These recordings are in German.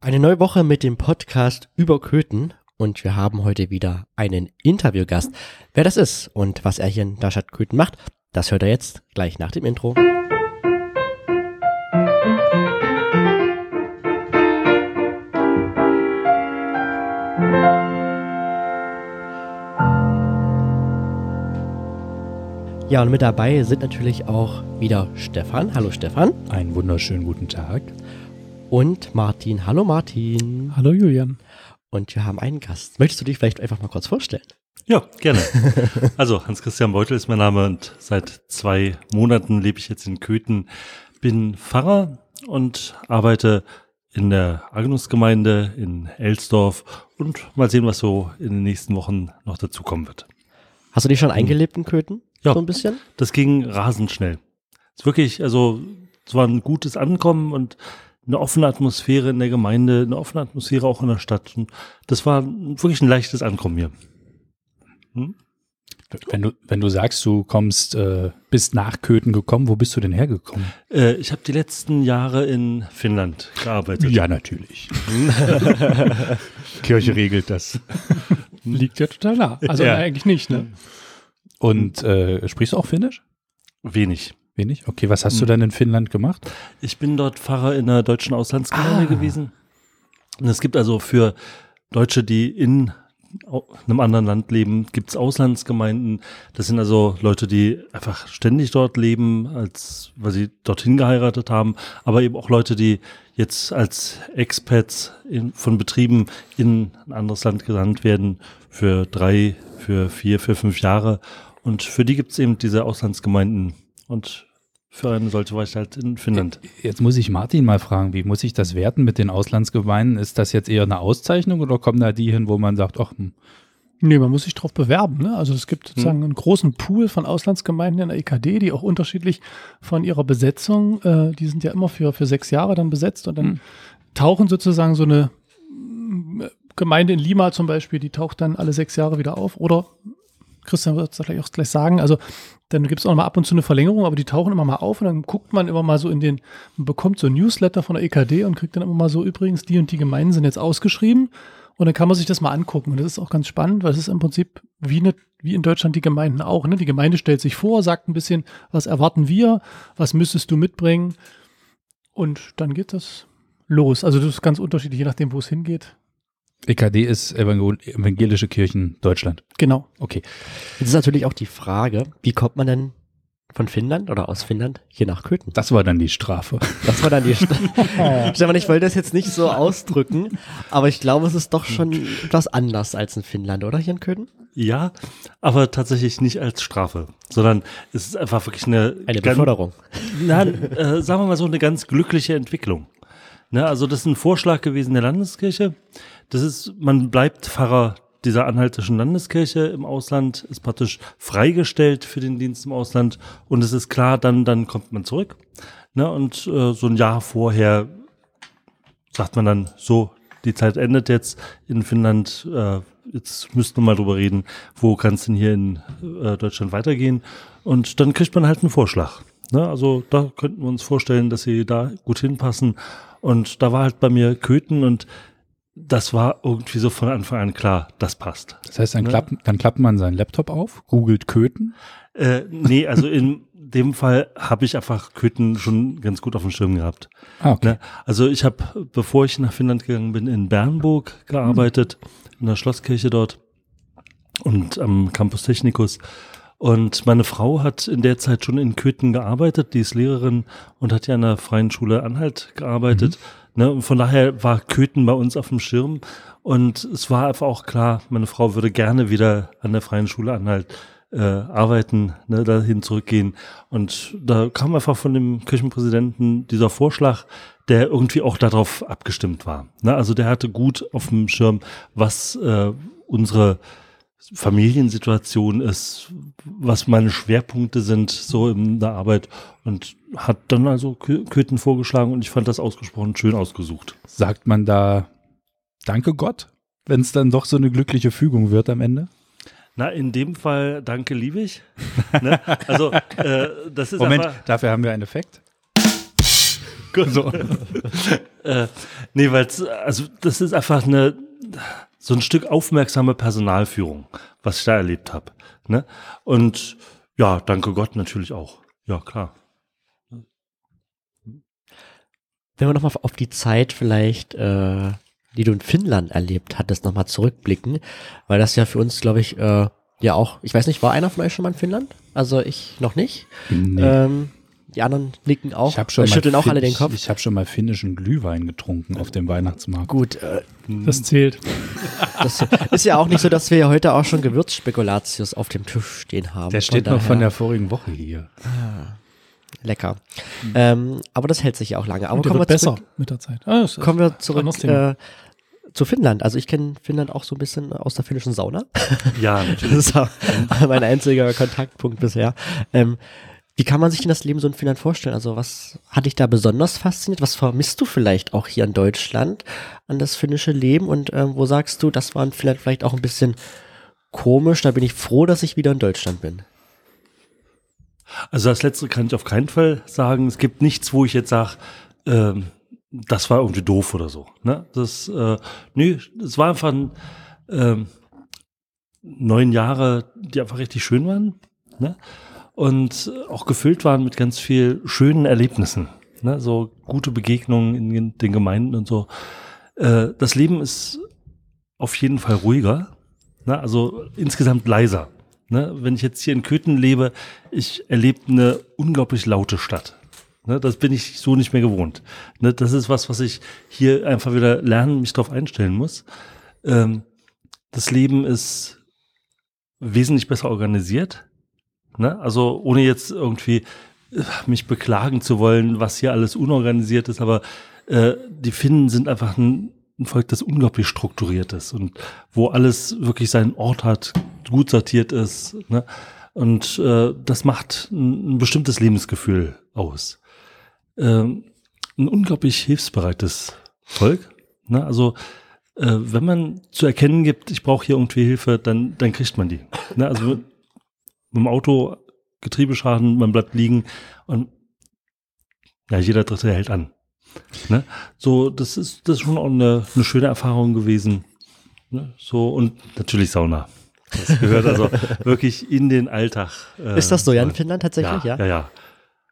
Eine neue Woche mit dem Podcast über Köthen und wir haben heute wieder einen Interviewgast. Wer das ist und was er hier in der Stadt Köthen macht, das hört er jetzt gleich nach dem Intro. Ja, und mit dabei sind natürlich auch wieder Stefan. Hallo Stefan. Einen wunderschönen guten Tag. Und Martin. Hallo Martin. Hallo Julian. Und wir haben einen Gast. Möchtest du dich vielleicht einfach mal kurz vorstellen? Ja, gerne. Also, Hans-Christian Beutel ist mein Name und seit zwei Monaten lebe ich jetzt in Köthen, bin Pfarrer und arbeite in der Agnusgemeinde in Elsdorf und mal sehen, was so in den nächsten Wochen noch dazukommen wird. Hast du dich schon eingelebt in Köthen? Ja. So ein bisschen? Das ging rasend schnell. Es ist wirklich, also, es war ein gutes Ankommen und eine offene Atmosphäre in der Gemeinde, eine offene Atmosphäre auch in der Stadt. Und das war wirklich ein leichtes Ankommen hier. Hm? Wenn du, wenn du sagst, du kommst, äh, bist nach Köthen gekommen, wo bist du denn hergekommen? Äh, ich habe die letzten Jahre in Finnland gearbeitet. Ja, natürlich. Kirche regelt das. Liegt ja total nah. Also Ja. eigentlich nicht, ne? Und äh, sprichst du auch Finnisch? Wenig. Wenig? Okay, was hast du denn in Finnland gemacht? Ich bin dort Pfarrer in der deutschen Auslandsgemeinde Ah. gewesen. Und es gibt also für Deutsche, die in einem anderen Land leben, gibt es Auslandsgemeinden. Das sind also Leute, die einfach ständig dort leben, als weil sie dorthin geheiratet haben, aber eben auch Leute, die jetzt als Expats in, von Betrieben in ein anderes Land gesandt werden für drei, für vier, für fünf Jahre. Und für die gibt es eben diese Auslandsgemeinden. Und für eine solche war ich halt in Finnland. Jetzt muss ich Martin mal fragen, wie muss ich das werten mit den Auslandsgemeinden? Ist das jetzt eher eine Auszeichnung oder kommen da die hin, wo man sagt, ach, hm, Nee, man muss sich drauf bewerben. Ne? Also es gibt sozusagen einen großen Pool von Auslandsgemeinden in der EKD, die auch unterschiedlich von ihrer Besetzung, äh, die sind ja immer für, für sechs Jahre dann besetzt und dann Hm. tauchen sozusagen so eine mm, Gemeinde in Lima zum Beispiel, die taucht dann alle sechs Jahre wieder auf. Oder Christian wird es gleich auch gleich sagen, also dann gibt es auch mal ab und zu eine Verlängerung, aber die tauchen immer mal auf und dann guckt man immer mal so in den, man bekommt so ein Newsletter von der EKD und kriegt dann immer mal so, übrigens, die und die Gemeinden sind jetzt ausgeschrieben und dann kann man sich das mal angucken. Und das ist auch ganz spannend, weil es ist im Prinzip wie, ne, wie in Deutschland die Gemeinden auch. Ne? Die Gemeinde stellt sich vor, sagt ein bisschen, was erwarten wir, was müsstest du mitbringen und dann geht das los. Also das ist ganz unterschiedlich, je nachdem, wo es hingeht. EKD ist Evangel Evangelische Kirchen Deutschland. Genau. Okay. Jetzt ist natürlich auch die Frage, wie kommt man denn von Finnland oder aus Finnland hier nach Köthen? Das war dann die Strafe. Das war dann die St Stefan, ich wollte das jetzt nicht so ausdrücken, aber ich glaube, es ist doch schon etwas anders als in Finnland, oder hier in Köthen? Ja, aber tatsächlich nicht als Strafe, sondern es ist einfach wirklich eine, Eine Beförderung. Na, äh, sagen wir mal so eine ganz glückliche Entwicklung. Ne, also das ist ein Vorschlag gewesen der Landeskirche. Das ist, man bleibt Pfarrer dieser anhaltischen Landeskirche im Ausland, ist praktisch freigestellt für den Dienst im Ausland und es ist klar, dann, dann kommt man zurück. Ne, und äh, so ein Jahr vorher sagt man dann so, die Zeit endet jetzt in Finnland, äh, jetzt müssten wir mal drüber reden, wo kann es denn hier in äh, Deutschland weitergehen? Und dann kriegt man halt einen Vorschlag. Ne? Also da könnten wir uns vorstellen, dass sie da gut hinpassen. Und da war halt bei mir Köthen und das war irgendwie so von Anfang an klar, das passt. Das heißt, dann, Ne? klappt, dann klappt man seinen Laptop auf, googelt Köthen. Äh, nee, also in dem Fall habe ich einfach Köthen schon ganz gut auf dem Schirm gehabt. Ah, okay. Ne? Also ich habe, bevor ich nach Finnland gegangen bin, in Bernburg gearbeitet, in der Schlosskirche dort und am Campus Technicus. Und meine Frau hat in der Zeit schon in Köthen gearbeitet, die ist Lehrerin und hat ja an der Freien Schule Anhalt gearbeitet. Ne? Und von daher war Köthen bei uns auf dem Schirm. Und es war einfach auch klar, meine Frau würde gerne wieder an der Freien Schule Anhalt äh, arbeiten, ne, dahin zurückgehen. Und da kam einfach von dem Kirchenpräsidenten dieser Vorschlag, der irgendwie auch darauf abgestimmt war. Ne, also der hatte gut auf dem Schirm, was äh, unsere Familiensituation ist, was meine Schwerpunkte sind so in der Arbeit und hat dann also Kö- Köthen vorgeschlagen und ich fand das ausgesprochen schön ausgesucht. Sagt man da Danke Gott, wenn es dann doch so eine glückliche Fügung wird am Ende? Na, in dem Fall danke liebig. ne? Also äh, das ist Moment, einfach dafür haben wir einen Effekt. So. äh, nee, weil also das ist einfach eine so ein Stück aufmerksame Personalführung, was ich da erlebt habe. Ne? Und ja, danke Gott natürlich auch. Ja, klar. Wenn wir nochmal auf die Zeit vielleicht, äh, die du in Finnland erlebt hattest, nochmal zurückblicken, weil das ja für uns, glaube ich, äh, ja auch, ich weiß nicht, war einer von euch schon mal in Finnland? Also ich noch nicht. Nee. Ähm, die anderen nicken auch, ich habe schon äh, mal schütteln auch alle den Kopf. Ich, ich habe schon mal finnischen Glühwein getrunken auf dem Weihnachtsmarkt. Gut, äh, Das zählt. das ist ja auch nicht so, dass wir ja heute auch schon Gewürzspekulatius auf dem Tisch stehen haben. Der steht Von noch von der vorigen Woche hier. Lecker. Ähm, aber das hält sich ja auch lange. Aber kommen wir, wird besser zurück, mit der Zeit. Ah, das ist- kommen wir zurück äh, zu Finnland. Also ich kenne Finnland auch so ein bisschen aus der finnischen Sauna. Ja, Das natürlich. ist auch mein einziger Kontaktpunkt bisher. Ähm, wie kann man sich denn das Leben so in Finnland vorstellen? Also was hat dich da besonders fasziniert? Was vermisst du vielleicht auch hier in Deutschland an das finnische Leben? Und ähm, wo sagst du, das war in Finnland vielleicht auch ein bisschen komisch? Da bin ich froh, dass ich wieder in Deutschland bin. Also das letzte kann ich auf keinen Fall sagen. Es gibt nichts, wo ich jetzt sage, ähm, das war irgendwie doof oder so. Ne? Das, äh, nö, es war einfach ein, ähm, neun Jahre, die einfach richtig schön waren. Ne? Und auch gefüllt waren mit ganz viel schönen Erlebnissen. Ne? So gute Begegnungen in den- den Gemeinden und so. Äh, das Leben ist auf jeden Fall ruhiger. Ne? Also insgesamt leiser. Ne? Wenn ich jetzt hier in Köthen lebe, ich erlebe eine unglaublich laute Stadt. Ne? Das bin ich so nicht mehr gewohnt. Ne? Das ist was, was ich hier einfach wieder lernen, mich darauf einstellen muss. Ähm, das Leben ist wesentlich besser organisiert. Ne? Also ohne jetzt irgendwie äh, mich beklagen zu wollen, was hier alles unorganisiert ist, aber äh, die Finnen sind einfach ein, ein Volk, das unglaublich strukturiert ist und wo alles wirklich seinen Ort hat, gut sortiert ist. Ne? Und äh, das macht ein, ein bestimmtes Lebensgefühl aus. Ähm, ein unglaublich hilfsbereites Volk. Ne? Also äh, wenn man zu erkennen gibt, ich brauche hier irgendwie Hilfe, dann, dann kriegt man die. Ne? Also mit, dem Auto Getriebeschaden, man bleibt liegen und ja, jeder Dritte hält an. Ne? So, das ist, das ist schon auch eine, eine schöne Erfahrung gewesen. Ne? So, und natürlich Sauna. Das gehört also wirklich in den Alltag. äh, Ist das so ja in rein. Finnland tatsächlich? Ja. ja, ja.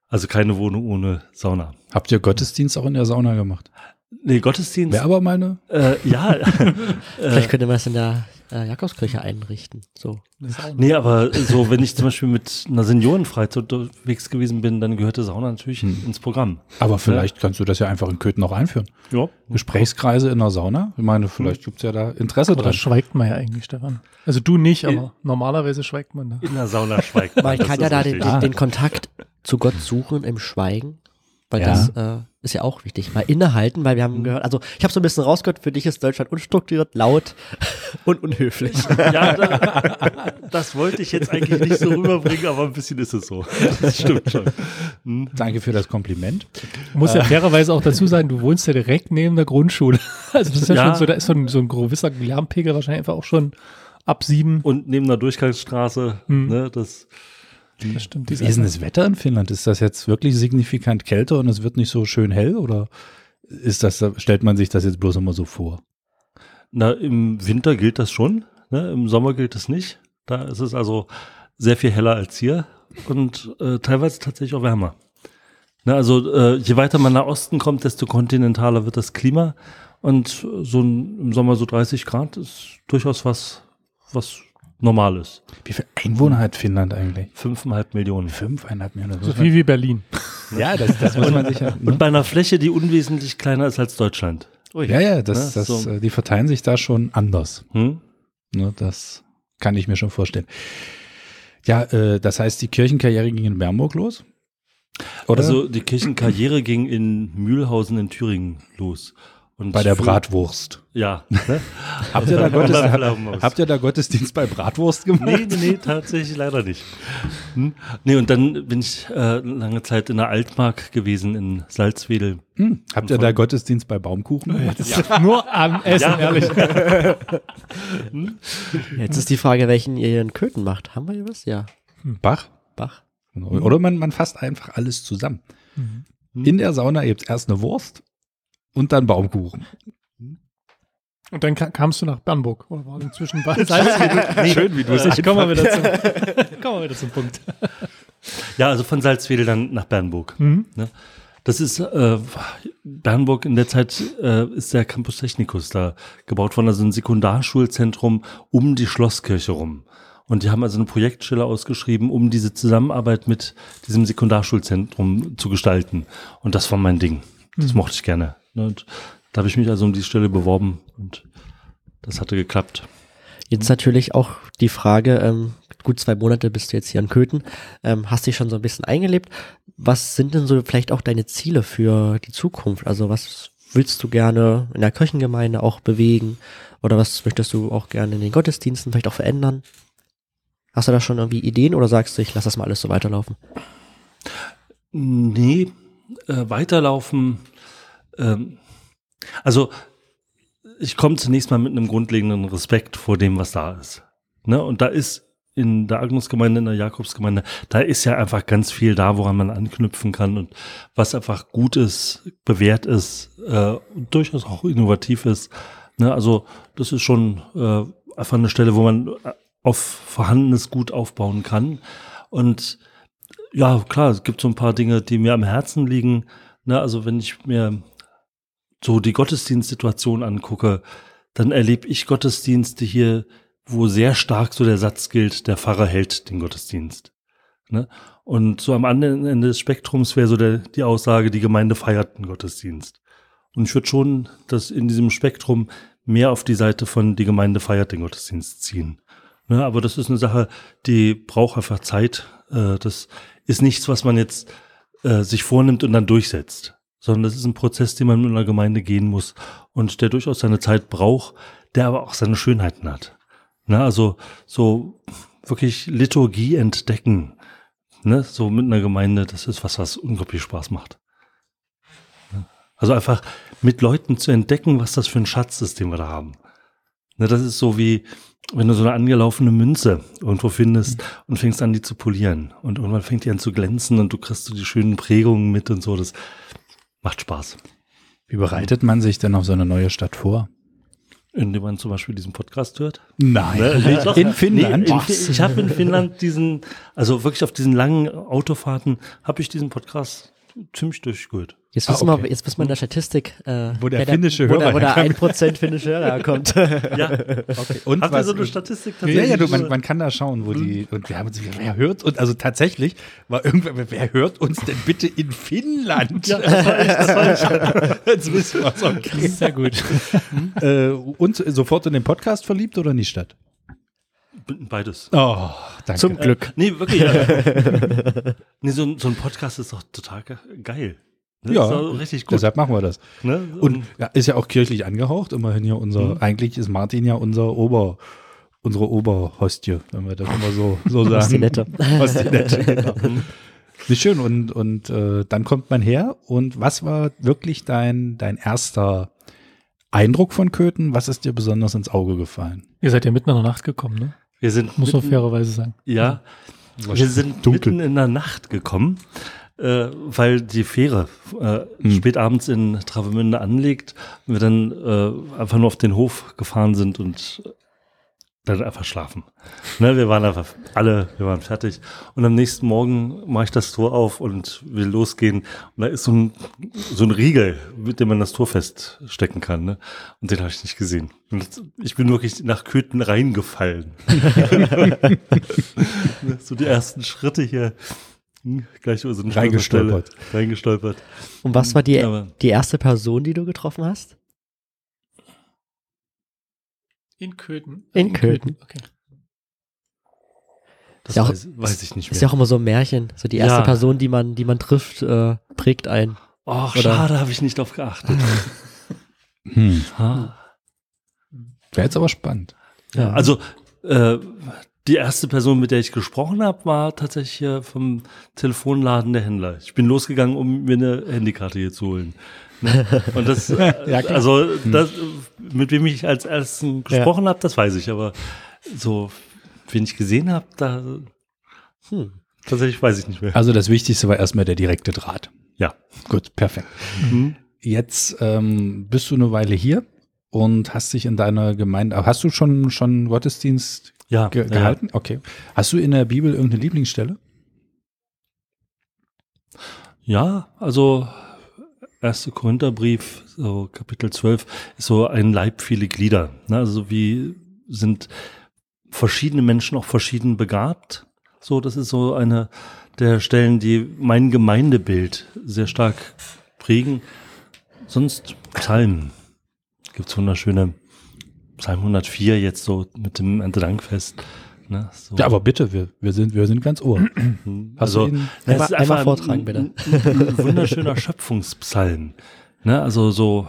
Also keine Wohnung ohne Sauna. Habt ihr Gottesdienst auch in der Sauna gemacht? Nee, Gottesdienst. Wäre aber meine. Äh, ja. Vielleicht könnte man es in der äh, Jakobskirche einrichten. So. nee, aber so, wenn ich zum Beispiel mit einer Seniorenfreizeit unterwegs gewesen bin, dann gehörte Sauna natürlich Hm. ins Programm. Aber vielleicht kannst du das ja einfach in Köthen auch einführen. Ja. Gesprächskreise in der Sauna. Ich meine, vielleicht gibt's ja da Interesse Aber da dran. schweigt man ja eigentlich, Stefan. Also du nicht, aber normalerweise schweigt man da. In der Sauna schweigt Man Das kann ja da den, den, den Kontakt zu Gott suchen im Schweigen. Weil Ja. das äh, ist ja auch wichtig. Mal innehalten, weil wir haben gehört, also ich habe so ein bisschen rausgehört, für dich ist Deutschland unstrukturiert, laut und unhöflich. Ja, da, das wollte ich jetzt eigentlich nicht so rüberbringen, aber ein bisschen ist es so. Das stimmt schon. Hm. Danke für das Kompliment. Du musst ja fairerweise auch dazu sagen, du wohnst ja direkt neben der Grundschule. Also das ist ja, Ja. schon so, da ist so ein, so ein gewisser Lärmpegel wahrscheinlich einfach auch schon ab sieben. Und neben der Durchgangsstraße, Hm. ne, das Das stimmt. Wie ist denn das Wetter in Finnland? Ist das jetzt wirklich signifikant kälter und es wird nicht so schön hell oder ist das, stellt man sich das jetzt bloß immer so vor? Na, im Winter gilt das schon, ne? im Sommer gilt es nicht. Da ist es also sehr viel heller als hier und äh, teilweise tatsächlich auch wärmer. Ne, also äh, je weiter man nach Osten kommt, desto kontinentaler wird das Klima und so ein, im Sommer so 30 Grad ist durchaus was, was normal ist. Wie viel Einwohner hat Finnland eigentlich? Fünfeinhalb Millionen. Fünfeinhalb Millionen. So viel wie Berlin. ja, das, das muss man sich ja. Und bei einer Fläche, die unwesentlich kleiner ist als Deutschland. Ja, ja, das, Ne, das, so. äh, die verteilen sich da schon anders. Hm? Ne, das kann ich mir schon vorstellen. Ja, äh, das heißt, die Kirchenkarriere ging in Bernburg los? Oder Also die Kirchenkarriere ging in Mühlhausen in Thüringen los. Und bei der Bratwurst? Ja. Ne? Habt ihr da, Gottes, habt ihr da Gottesdienst bei Bratwurst gemacht? Nee, nee, nee, tatsächlich leider nicht. Hm? Nee, und dann bin ich äh, lange Zeit in der Altmark gewesen, in Salzwedel. Hm, habt ihr da Gottesdienst bei Baumkuchen gemacht? Ist nur am Essen, ehrlich. Jetzt ist die Frage, welchen ihr hier in Köthen macht. Haben wir hier was? Ja. Bach? Bach. Oder man, man fasst einfach alles zusammen. In der Sauna gibt es erst eine Wurst und dann Baumkuchen. Und dann ka- kamst du nach Bernburg oder war inzwischen bei Salzwedel? Schön, wie du es Ich komme mal wieder zum, komm mal wieder zum Punkt. Ja, also von Salzwedel dann nach Bernburg. Mhm. Ne? Das ist äh, Bernburg in der Zeit äh, ist der Campus Technicus da gebaut worden, also ein Sekundarschulzentrum um die Schlosskirche rum. Und die haben also eine Projektstelle ausgeschrieben, um diese Zusammenarbeit mit diesem Sekundarschulzentrum zu gestalten. Und das war mein Ding. Das mochte ich gerne. Ne? Und da habe ich mich also um die Stelle beworben und das hatte geklappt. Jetzt natürlich auch die Frage, ähm, gut zwei Monate bist du jetzt hier in Köthen, ähm, hast dich schon so ein bisschen eingelebt. Was sind denn so vielleicht auch deine Ziele für die Zukunft? Also was willst du gerne in der Kirchengemeinde auch bewegen? Oder was möchtest du auch gerne in den Gottesdiensten vielleicht auch verändern? Hast du da schon irgendwie Ideen oder sagst du, ich lass das mal alles so weiterlaufen? Nee, äh, weiterlaufen. Ähm, also ich komme zunächst mal mit einem grundlegenden Respekt vor dem, was da ist. Ne? Und da ist in der Agnesgemeinde, in der Jakobsgemeinde, da ist ja einfach ganz viel da, woran man anknüpfen kann und was einfach gut ist, bewährt ist äh, durchaus auch innovativ ist. Ne? Also das ist schon äh, einfach eine Stelle, wo man äh, auf vorhandenes Gut aufbauen kann. Und ja, klar, es gibt so ein paar Dinge, die mir am Herzen liegen. Ne, also wenn ich mir so die Gottesdienstsituation angucke, dann erlebe ich Gottesdienste hier, wo sehr stark so der Satz gilt, der Pfarrer hält den Gottesdienst. Ne? Und so am anderen Ende des Spektrums wäre so der, die Aussage, die Gemeinde feiert den Gottesdienst. Und ich würde schon das in diesem Spektrum mehr auf die Seite von die Gemeinde feiert den Gottesdienst ziehen. Ne? Aber das ist eine Sache, die braucht einfach Zeit. Äh, das ist nichts, was man jetzt äh, sich vornimmt und dann durchsetzt, sondern das ist ein Prozess, den man in einer Gemeinde gehen muss und der durchaus seine Zeit braucht, der aber auch seine Schönheiten hat. Ne, also so wirklich Liturgie entdecken, ne, so mit einer Gemeinde, das ist was, was unglaublich Spaß macht. Ne? Also einfach mit Leuten zu entdecken, was das für ein Schatz ist, den wir da haben. Ne, das ist so wie, wenn du so eine angelaufene Münze irgendwo findest und fängst an, die zu polieren. Und irgendwann fängt die an zu glänzen und du kriegst so die schönen Prägungen mit und so. Das macht Spaß. Wie bereitet man sich denn auf so eine neue Stadt vor? Indem man zum Beispiel diesen Podcast hört. Nein. Ne? Doch. In Finnland? Nee, in, ich habe in Finnland diesen, also wirklich auf diesen langen Autofahrten, habe ich diesen Podcast ziemlich durchgehört. Jetzt Ah, wissen okay. wir, jetzt wissen wir in der Statistik, äh, Wo der finnische wo Hörer der, wo der herkommt. 1% finnische Hörer herkommt. Ja, Okay. Und habt ihr so eine Statistik ja, tatsächlich? ja, du, man, man kann da schauen, wo die, und wir haben uns, wer hört uns, also tatsächlich war irgendwer, wer hört uns denn bitte in Finnland? ja, das war ich, das war ich. Jetzt wissen wir es, okay. Sehr gut. Äh, und sofort in den Podcast verliebt oder in die Stadt? Beides. Oh, danke. Zum Glück. Nee, wirklich. Ja. nee, so, ein- so ein Podcast ist doch total ge geil. Ne? Ja, ist doch richtig gut. Deshalb machen wir das. ne? Und ja, ist ja auch kirchlich angehaucht. Immerhin hier unser, eigentlich ist Martin ja unser Ober, unsere Oberhostie, wenn wir das immer so, so sagen. Hostinette. Hostinette, genau. Nicht schön. Und, und äh, dann kommt man her. Und was war wirklich dein, dein erster Eindruck von Köthen? Was ist dir besonders ins Auge gefallen? Ihr seid ja mitten in der Nacht gekommen, ne? Wir sind Muss man mitten- fairerweise sagen. Ja, wir sind dunkel. mitten in der Nacht gekommen, äh, weil die Fähre äh, Hm. spät abends in Travemünde anlegt und wir dann äh, einfach nur auf den Hof gefahren sind und dann einfach schlafen. Ne, wir waren einfach alle, wir waren fertig. Und am nächsten Morgen mache ich das Tor auf und will losgehen. Und da ist so ein, so ein Riegel, mit dem man das Tor feststecken kann. Ne? Und den habe ich nicht gesehen. Und ich bin wirklich nach Köthen reingefallen. So die ersten Schritte hier. hm, Gleich über so eine Reingestolpert. Reingestolpert. Und was war die, Aber- die erste Person, die du getroffen hast? In Köthen. In Köthen. Okay. Das Ja, auch- weiß, weiß ich nicht Ist ja mehr. auch immer so ein Märchen. So die erste Ja. Person, die man, die man trifft, äh, prägt ein. Och, oder- schade, habe ich nicht drauf geachtet. Hm. Ah. Wäre jetzt aber spannend. Ja. Also äh, die erste Person, mit der ich gesprochen habe, war tatsächlich hier vom Telefonladen der Händler. Ich bin losgegangen, um mir eine Handykarte hier zu holen. Ne? Und das, Ja, also das, mit wem ich als ersten gesprochen habe, das weiß ich. Aber so, wen ich gesehen habe, da Hm. tatsächlich weiß ich nicht mehr. Also das Wichtigste war erstmal der direkte Draht. Ja. Gut, perfekt. Jetzt ähm, bist du eine Weile hier und hast dich in deiner Gemeinde, hast du schon, schon Gottesdienst Ja, ge ja. gehalten? Okay. Hast du in der Bibel irgendeine Lieblingsstelle? Ja, also 1. Korintherbrief, so Kapitel 12, ist so ein Leib, viele Glieder. Ne? Also wie sind verschiedene Menschen auch verschieden begabt. So, das ist so eine der Stellen, die mein Gemeindebild sehr stark prägen. Sonst Psalmen. Gibt's wunderschöne Psalm 104 jetzt so mit dem Erntedankfest. Ne? So. Ja, aber bitte, wir, wir, sind, wir sind ganz ohr. Also, ihn? das ist einfach vortragen, bitte. Ein, ein wunderschöner Schöpfungspsalm. Ne? Also so,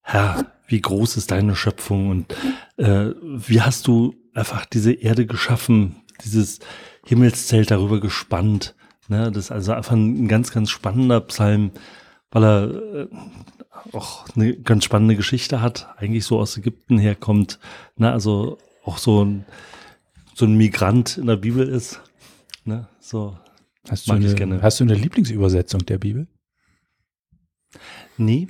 Herr, wie groß ist deine Schöpfung und äh, wie hast du einfach diese Erde geschaffen, dieses Himmelszelt darüber gespannt. Ne? Das ist also einfach ein ganz, ganz spannender Psalm, weil er äh, auch eine ganz spannende Geschichte hat, eigentlich so aus Ägypten herkommt. Ne? Also auch so ein, so ein Migrant in der Bibel ist. Ne? So, Hast du, eine, gerne. hast du eine Lieblingsübersetzung der Bibel? Nee.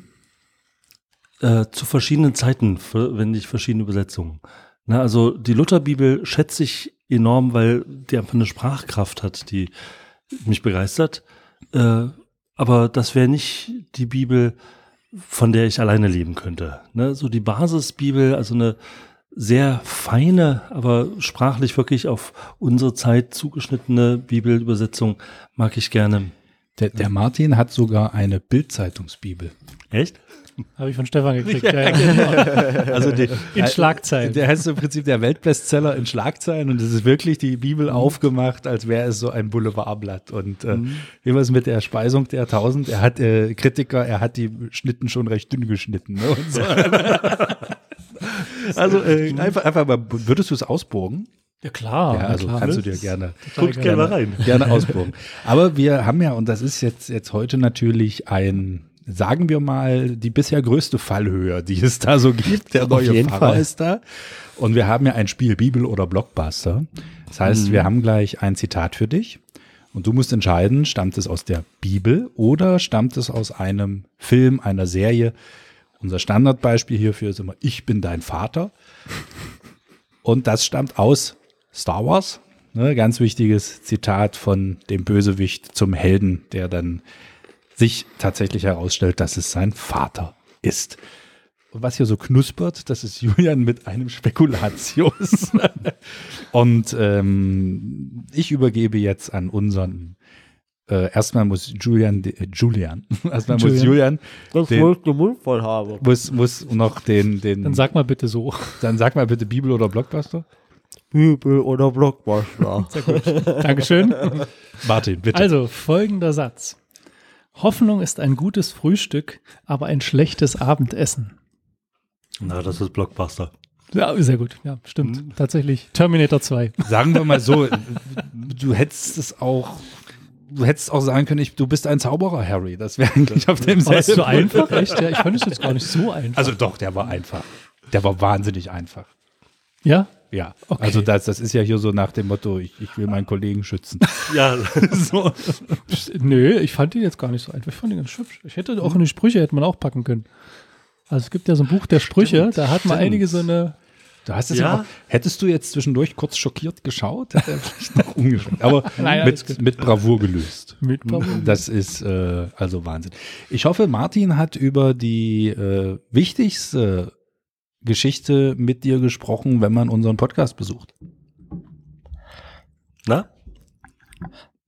Äh, zu verschiedenen Zeiten verwende ich verschiedene Übersetzungen. Na, also die Lutherbibel schätze ich enorm, weil die einfach eine Sprachkraft hat, die mich begeistert. Äh, aber das wäre nicht die Bibel, von der ich alleine leben könnte. Ne? So die Basisbibel, also eine sehr feine, aber sprachlich wirklich auf unsere Zeit zugeschnittene Bibelübersetzung mag ich gerne. Der, der Martin hat sogar eine Bildzeitungsbibel. Echt? Habe ich von Stefan gekriegt. ja, ja, genau. Also die, In Schlagzeilen. Der heißt im Prinzip der Weltbestseller in Schlagzeilen und es ist wirklich die Bibel aufgemacht, als wäre es so ein Boulevardblatt. Und äh, wie war es mit der Speisung der Tausend? Er hat äh, Kritiker, er hat die Schnitten schon recht dünn geschnitten. Ne? So. also äh, einfach, einfach mal, würdest du es ausbogen? Ja, klar. ja, also klar. kannst du dir gerne, Guckt gerne mal rein. gerne ausbogen. Aber wir haben ja, und das ist jetzt, jetzt heute natürlich ein, sagen wir mal, die bisher größte Fallhöhe, die es da so gibt. Der Auf neue jeden Pfarrer Fall. ist da. Und wir haben ja ein Spiel Bibel oder Blockbuster. Das heißt, wir haben gleich ein Zitat für dich. Und du musst entscheiden, stammt es aus der Bibel oder stammt es aus einem Film, einer Serie. Unser Standardbeispiel hierfür ist immer, ich bin dein Vater. Und das stammt aus Star Wars. Ne, ganz wichtiges Zitat von dem Bösewicht zum Helden, der dann sich tatsächlich herausstellt, dass es sein Vater ist. Und was hier so knuspert, das ist Julian mit einem Spekulatius. Und ähm, ich übergebe jetzt an unseren. Äh, erstmal muss Julian, äh, Julian, erstmal muss Julian. Julian, Das Den- wohl den Mund voll habe. muss, muss noch den, den, Dann sag mal bitte so. dann sag mal bitte Bibel oder Blockbuster. Bibel oder Blockbuster. Dankeschön. Martin, bitte. Also, folgender Satz. Hoffnung ist ein gutes Frühstück, aber ein schlechtes Abendessen. Na, das ist Blockbuster. Ja, sehr gut. Ja, stimmt. Tatsächlich. Terminator 2. Sagen wir mal so, du hättest es auch, du hättest auch sagen können, ich, du bist ein Zauberer, Harry. Das wäre eigentlich auf dem War das so einfach? Echt? Ja, ich fand es jetzt gar nicht so einfach. Also doch, der war einfach. Der war wahnsinnig einfach. ja? Ja, Okay. also das, das ist ja hier so nach dem Motto, ich, ich will meinen Kollegen schützen. Ja, so. Nö, ich fand ihn jetzt gar nicht so einfach. Ich fand ihn ganz hübsch. Ich hätte auch in die Sprüche hätte man auch packen können. Also es gibt ja so ein Buch der Sprüche, da hat man stimmt. einige so eine. Du hast es ja, Ja. auch, hättest du jetzt zwischendurch kurz schockiert geschaut, hätte er vielleicht noch umgeschwenkt. Aber Nein, mit, mit Bravour gelöst. Mit Das ist äh, also Wahnsinn. Ich hoffe, Martin hat über die äh, wichtigste Geschichte mit dir gesprochen, wenn man unseren Podcast besucht. na?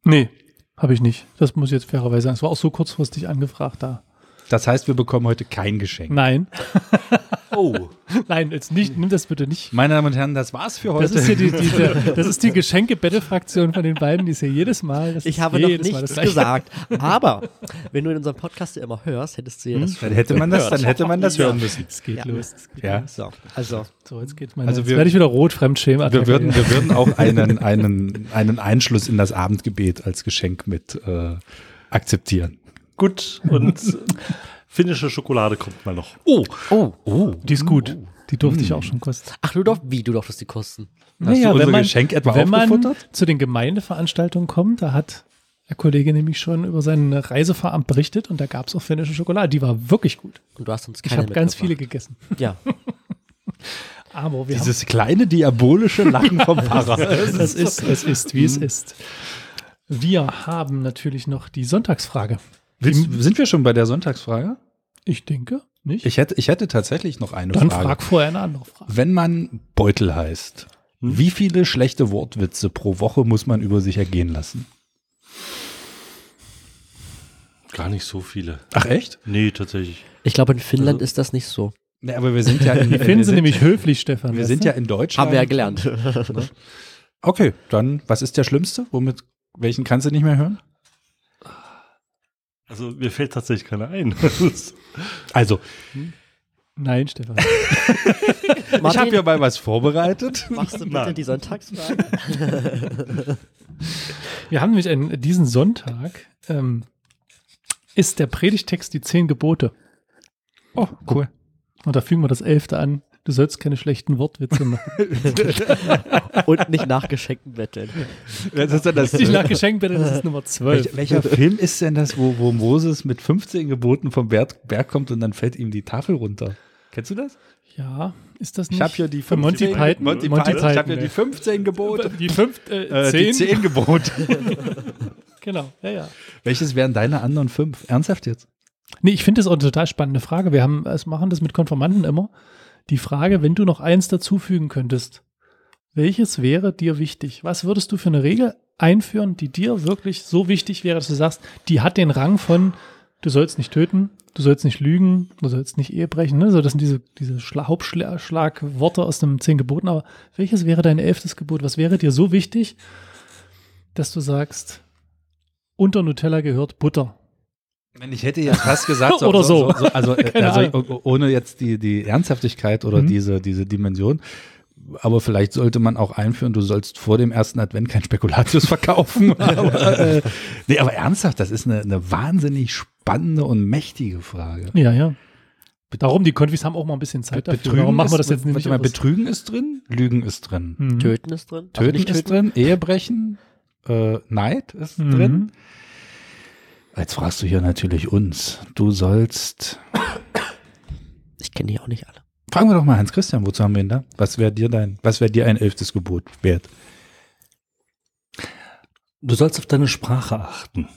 Nee, habe ich nicht. Das muss ich jetzt fairerweise sagen. Es war auch so kurzfristig angefragt da. Das heißt, wir bekommen heute kein Geschenk. Nein, Oh. nein, jetzt nicht, nimm das bitte nicht. Meine Damen und Herren, das war's für heute. Das ist hier die, die, der, das ist die Geschenke-Bette-Fraktion von den beiden, die ist hier jedes Mal. Das Ich habe noch jedes Mal nichts gesagt. Aber wenn du in unserem Podcast ja immer hörst, hättest du ja das dann hätte man das, dann hätte man das hören müssen. Es geht Ja. los. Es geht Ja. los. So, also So, jetzt geht meine, Also jetzt wir- werde ich wieder rot, Fremdschämen. Wir würden, wir würden auch einen, einen, einen Einschluss in das Abendgebet als Geschenk mit äh, akzeptieren. Gut. Und finnische Schokolade kommt mal noch. Oh, Oh. oh. Die ist gut. Die durfte ich auch schon kosten. Ach, du durft, wie, du durftest die kosten? Hast du unser wenn man, Geschenk etwa wenn man zu den Gemeindeveranstaltungen kommt, da hat der Kollege nämlich schon über sein Reiseveramt berichtet und da gab es auch finnische Schokolade. Die war wirklich gut. Und du hast uns Ich keine habe ganz viele gegessen. Ja, Aber wir Dieses kleine diabolische Lachen vom Pfarrer. haben, es ist, es ist, wie es ist. Wir haben natürlich noch die Sonntagsfrage. Willst, sind wir schon bei der Sonntagsfrage? Ich denke, nicht? Ich hätte, ich hätte tatsächlich noch eine Dann Frage. frag vorher eine andere Frage. Wenn man Beutel heißt, wie viele schlechte Wortwitze pro Woche muss man über sich ergehen lassen? Gar nicht so viele. Ach echt? Nee, tatsächlich. ich glaube, in Finnland Also- ist das nicht so. Nee, aber wir sind ja in, Die Finnen sind nämlich höflich, Stefan. wir sind ja in Deutschland. Haben wir ja gelernt. Okay, dann was ist der schlimmste? Womit welchen kannst du nicht mehr hören? Also mir fällt tatsächlich keiner ein. Also, Nein, Stefan. ich habe ja mal was vorbereitet. machst du bitte Nein. die Sonntagsfrage? Wir haben nämlich einen, diesen Sonntag ähm, ist der Predigtext die zehn Gebote. Oh, cool. Und da fügen wir das elfte an. Du sollst keine schlechten Wortwitze machen. Und nicht nach Geschenken betteln. Das ist dann das, Nicht nach Geschenk bitte, das ist Nummer zwölf. Welcher, welcher Film ist denn das, wo, wo Moses mit 15 Geboten vom Berg, Berg kommt und dann fällt ihm die Tafel runter? Kennst du das? Ja, ist das nicht? Ich habe hier die Von Monty 15 Python. Monty Python. Ich habe hier die 15 Gebote. die fünf, äh, Äh, zehn. Die 10 Gebote. Genau, ja, ja. Welches wären deine anderen fünf? Ernsthaft jetzt? Nee, ich finde das auch eine total spannende Frage. Wir haben, es machen das mit Konformanten immer. Die Frage, wenn du noch eins dazufügen könntest, welches wäre dir wichtig? Was würdest du für eine Regel einführen, die dir wirklich so wichtig wäre, dass du sagst, die hat den Rang von, du sollst nicht töten, du sollst nicht lügen, du sollst nicht Ehe brechen. Ne? So, das sind diese, diese Schla Hauptschlagworte aus dem zehn Geboten. Aber welches wäre dein elftes Gebot? Was wäre dir so wichtig, dass du sagst, unter Nutella gehört Butter? Ich hätte jetzt fast gesagt, Oder so. also, äh, also oh- ohne jetzt die, die Ernsthaftigkeit oder Mhm. diese, diese Dimension. Aber vielleicht sollte man auch einführen, du sollst vor dem ersten Advent kein Spekulatius verkaufen. aber, äh, nee, aber ernsthaft, das ist eine, eine wahnsinnig spannende und mächtige Frage. Ja, ja. Darum, die Konfis haben auch mal ein bisschen Zeit dafür. Warum machen wir das jetzt nicht? mal, Betrügen ist drin, Lügen ist drin. Mhm. Töten ist drin. Also Töten ist drin, Ehebrechen, äh, Neid ist Mhm. drin. Jetzt fragst du hier natürlich uns. Du sollst. Ich kenne die auch nicht alle. Fragen wir doch mal Hans Christian, wozu haben wir ihn da? Was wäre dir dein, was wäre dir ein elftes Gebot wert? Du sollst auf deine Sprache achten.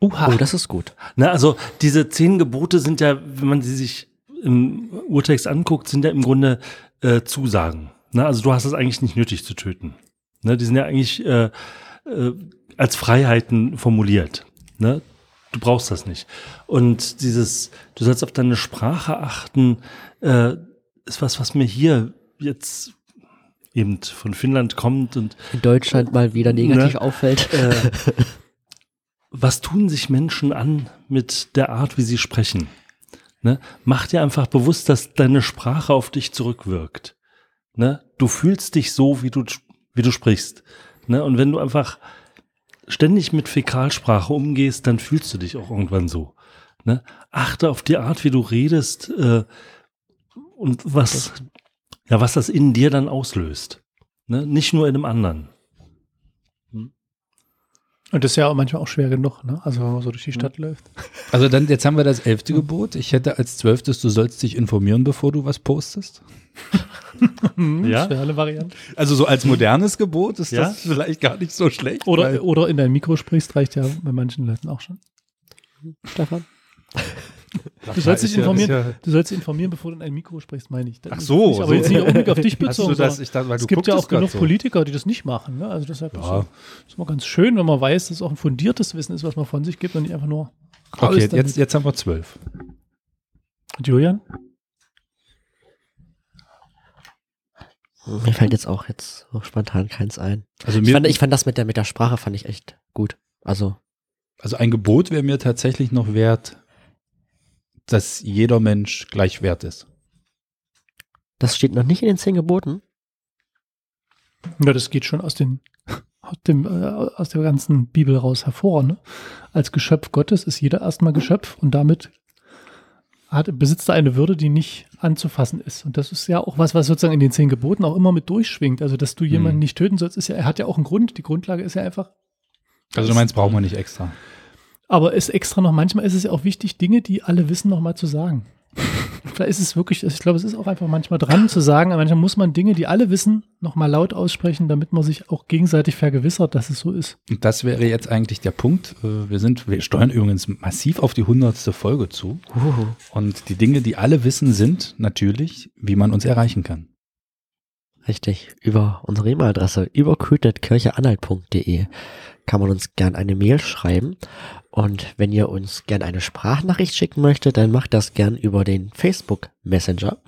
Oh, das ist gut. Na, also diese zehn Gebote sind ja, wenn man sie sich im Urtext anguckt, sind ja im Grunde äh, Zusagen. Na, also du hast es eigentlich nicht nötig zu töten. Ne, die sind ja eigentlich äh, äh, als Freiheiten formuliert. Ne? Du brauchst das nicht. Und dieses, du sollst auf deine Sprache achten, äh, ist was, was mir hier jetzt eben von Finnland kommt und In Deutschland mal wieder negativ Ne? auffällt. äh, was tun sich Menschen an mit der Art, wie sie sprechen? Ne? Mach dir einfach bewusst, dass deine Sprache auf dich zurückwirkt. Ne? Du fühlst dich so, wie du, wie du sprichst. Ne? Und wenn du einfach ständig mit Fäkalsprache umgehst, dann fühlst du dich auch irgendwann so. Ne? Achte auf die Art, wie du redest äh, und was, ja, was das in dir dann auslöst. Ne? Nicht nur in einem anderen. Und das ist ja auch manchmal auch schwer genug, ne? Also wenn man so durch die Stadt läuft. Also dann, jetzt haben wir das elfte Gebot. Ich hätte als zwölftes, du sollst dich informieren, bevor du was postest. Hm, Ja? Das wäre eine Variante. Also so als modernes Gebot ist Ja? das vielleicht gar nicht so schlecht. Oder, oder in dein Mikro sprichst, reicht ja bei manchen Leuten auch schon. Stefan? Du sollst dich ist ja- informieren, ist ja- du sollst dich informieren, bevor du in ein Mikro sprichst, meine ich. Das Ach ist so, Nicht, aber so. jetzt nicht unbedingt auf dich bezogen. das, ich dachte, weil du es gibt ja auch genug so. Politiker, die das nicht machen. Ne? Also deshalb ist, Ja. so, ist immer ganz schön, wenn man weiß, dass es auch ein fundiertes Wissen ist, was man von sich gibt und nicht einfach nur Okay, raus damit. jetzt, jetzt haben wir zwölf. Und Julian? Mir fällt jetzt auch jetzt so spontan keins ein. Also, Ich mir, fand, ich fand das mit der, mit der Sprache fand ich echt gut. Also, also ein Gebot wäre mir tatsächlich noch wert, dass jeder Mensch gleich wert ist. das steht noch nicht in den zehn Geboten. Ja, das geht schon aus, den, aus, dem, äh, aus der ganzen Bibel raus hervor. Ne? Als Geschöpf Gottes ist jeder erstmal Geschöpf und damit hat, besitzt er eine Würde, die nicht anzufassen ist. Und das ist ja auch was, was sozusagen in den zehn Geboten auch immer mit durchschwingt. Also, dass du jemanden Hm. nicht töten sollst, ist ja, er hat ja auch einen Grund. Die Grundlage ist ja einfach, Also du meinst, brauchen wir nicht extra. Aber ist extra noch, manchmal ist es ja auch wichtig, Dinge, die alle wissen, nochmal zu sagen. Vielleicht ist es wirklich, ich glaube, es ist auch einfach manchmal dran zu sagen, aber manchmal muss man Dinge, die alle wissen, nochmal laut aussprechen, damit man sich auch gegenseitig vergewissert, dass es so ist. Und das wäre jetzt eigentlich der Punkt. Äh, Wir sind, wir steuern übrigens massiv auf die hundertste Folge zu. Uhu. Und die Dinge, die alle wissen, sind natürlich, wie man uns erreichen kann. Richtig. Über unsere E-Mail-Adresse überkötet.kircheanhalt.de kann man uns gern eine Mail schreiben. Und wenn ihr uns gern eine Sprachnachricht schicken möchtet, dann macht das gern über den Facebook Messenger.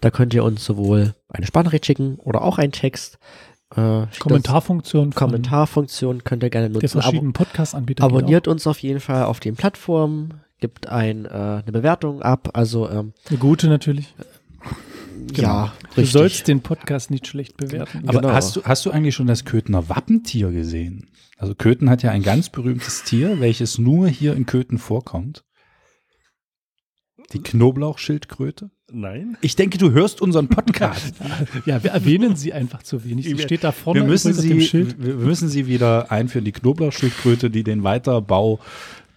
Da könnt ihr uns sowohl eine Sprachnachricht schicken oder auch einen Text. Äh, Kommentarfunktion Kommentarfunktion könnt ihr gerne der nutzen. Abo verschiedenen Podcast-Anbieter. geht abonniert uns auf jeden Fall auf den Plattformen, gibt ein, äh, eine Bewertung ab. Also ähm. Eine gute natürlich. Ja, Du richtig. sollst den Podcast nicht schlecht bewerten. Aber Genau. hast, du, hast du eigentlich schon das Köthener Wappentier gesehen? Also Köthen hat ja ein ganz berühmtes Tier, welches nur hier in Köthen vorkommt. Die Knoblauchschildkröte. Nein. Ich denke, du hörst unseren Podcast. Ja, wir erwähnen sie einfach zu wenig. Sie Wir- steht da vorne wir, müssen übrigens auf dem sie, Schild. wir müssen sie wieder einführen, die Knoblauchschildkröte, die den Weiterbau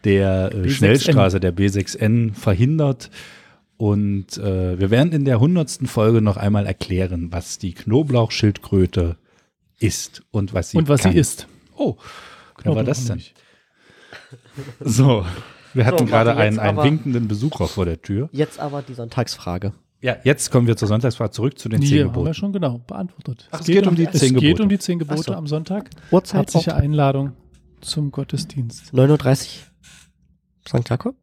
der äh, B6N. Schnellstraße, der B6N, verhindert. Und äh, wir werden in der hundertsten Folge noch einmal erklären, was die Knoblauchschildkröte ist und was sie Und was kann. sie ist. Oh, wer war das denn? So, wir hatten So, gerade einen, einen aber- winkenden Besucher vor der Tür. Jetzt aber die Sonntagsfrage. Ja, jetzt kommen wir zur Sonntagsfahrt zurück zu den Die zehn haben wir Geboten. schon genau beantwortet. Ach, es geht um die es zehn geht Gebote. um die zehn Gebote so. am Sonntag. Uhrzeit Herzliche Einladung zum Gottesdienst. 9.30 Uhr St. Jakob?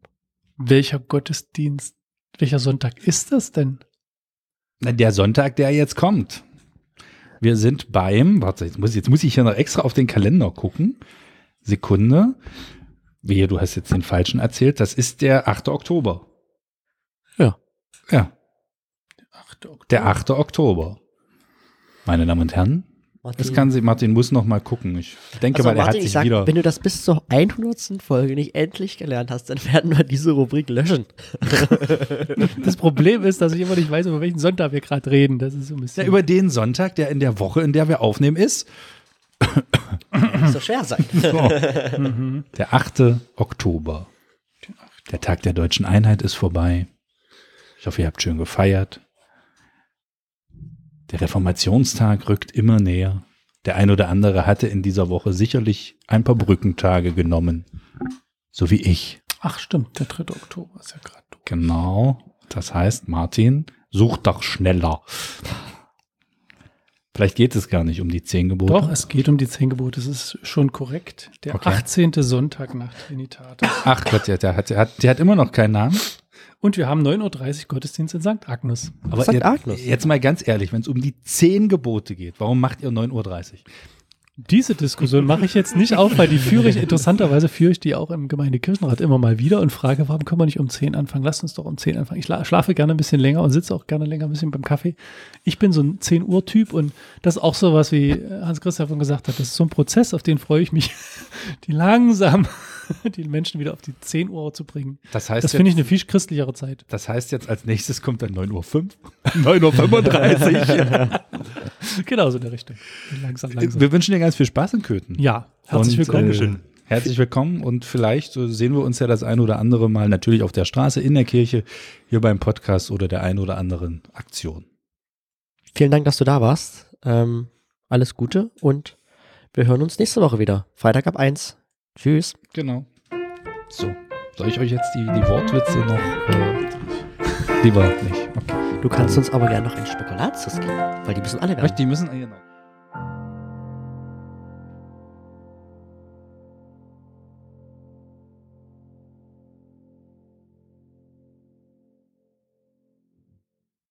Welcher Gottesdienst, welcher Sonntag ist das denn? Der Sonntag, der jetzt kommt. Wir sind beim, warte, jetzt muss, jetzt muss ich hier noch extra auf den Kalender gucken. Sekunde. Wehe, du hast jetzt den falschen erzählt. Das ist der 8. Oktober. Ja. Ja, 8. Oktober. der 8. Oktober. Meine Damen und Herren, das kann sie, Martin muss noch mal gucken. Ich denke also mal, er Martin, hat ich sich sag, wieder. wenn du das bis zur 100. Folge nicht endlich gelernt hast, dann werden wir diese Rubrik löschen. Das Problem ist, dass ich immer nicht weiß, über welchen Sonntag wir gerade reden. Das ist so ein Ja, bisschen. über den Sonntag, der in der Woche, in der wir aufnehmen, ist Nicht so schwer sein. Mhm. der 8. Oktober. Der Tag der deutschen Einheit ist vorbei. Ich hoffe, ihr habt schön gefeiert. Der Reformationstag rückt immer näher. Der ein oder andere hatte in dieser Woche sicherlich ein paar Brückentage genommen. So wie ich. Ach, stimmt, der 3. Oktober ist ja gerade. Genau. Das heißt, Martin, such doch schneller. Vielleicht geht es gar nicht um die zehn Gebote. Doch, es geht um die zehn Gebote. Das ist schon korrekt. Der Okay. 18. Sonntag nach Trinitatis. Ach Gott, der, der, hat, der, hat, der hat immer noch keinen Namen. Und wir haben 9.30 Uhr Gottesdienst in St. Agnes. Aber St. jetzt, Agnes. jetzt mal ganz ehrlich, wenn es um die zehn Gebote geht, warum macht ihr 9.30 Uhr? Diese Diskussion mache ich jetzt nicht auf, weil die führe ich, interessanterweise führe ich die auch im Gemeindekirchenrat immer mal wieder und frage, warum können wir nicht um 10 anfangen? Lasst uns doch um 10 anfangen. Ich schla- schlafe gerne ein bisschen länger und sitze auch gerne länger ein bisschen beim Kaffee. Ich bin so ein 10 Uhr Typ und das ist auch so was, wie Hans Christian von gesagt hat. Das ist so ein Prozess, auf den freue ich mich, die langsam die Menschen wieder auf die 10 Uhr zu bringen. Das heißt, Das finde ich eine viel christlichere Zeit. das heißt jetzt als nächstes kommt dann 9.05 Uhr, 9.35 Uhr. Genau so in der Richtung. Langsam, langsam. Wir wünschen dir ganz viel Spaß in Köthen. Ja, herzlich Und, willkommen. Äh, herzlich willkommen und vielleicht äh, sehen wir uns ja das ein oder andere Mal natürlich auf der Straße, in der Kirche, hier beim Podcast oder der ein oder anderen Aktion. Vielen Dank, dass du da warst. Ähm, alles Gute und wir hören uns nächste Woche wieder. Freitag ab 1. Tschüss. Genau. So, soll ich euch jetzt die, die Wortwitze noch? Äh, lieber nicht. Okay. Du kannst uns aber gerne noch einen Spekulatius geben, weil die müssen alle werden. Die müssen, genau.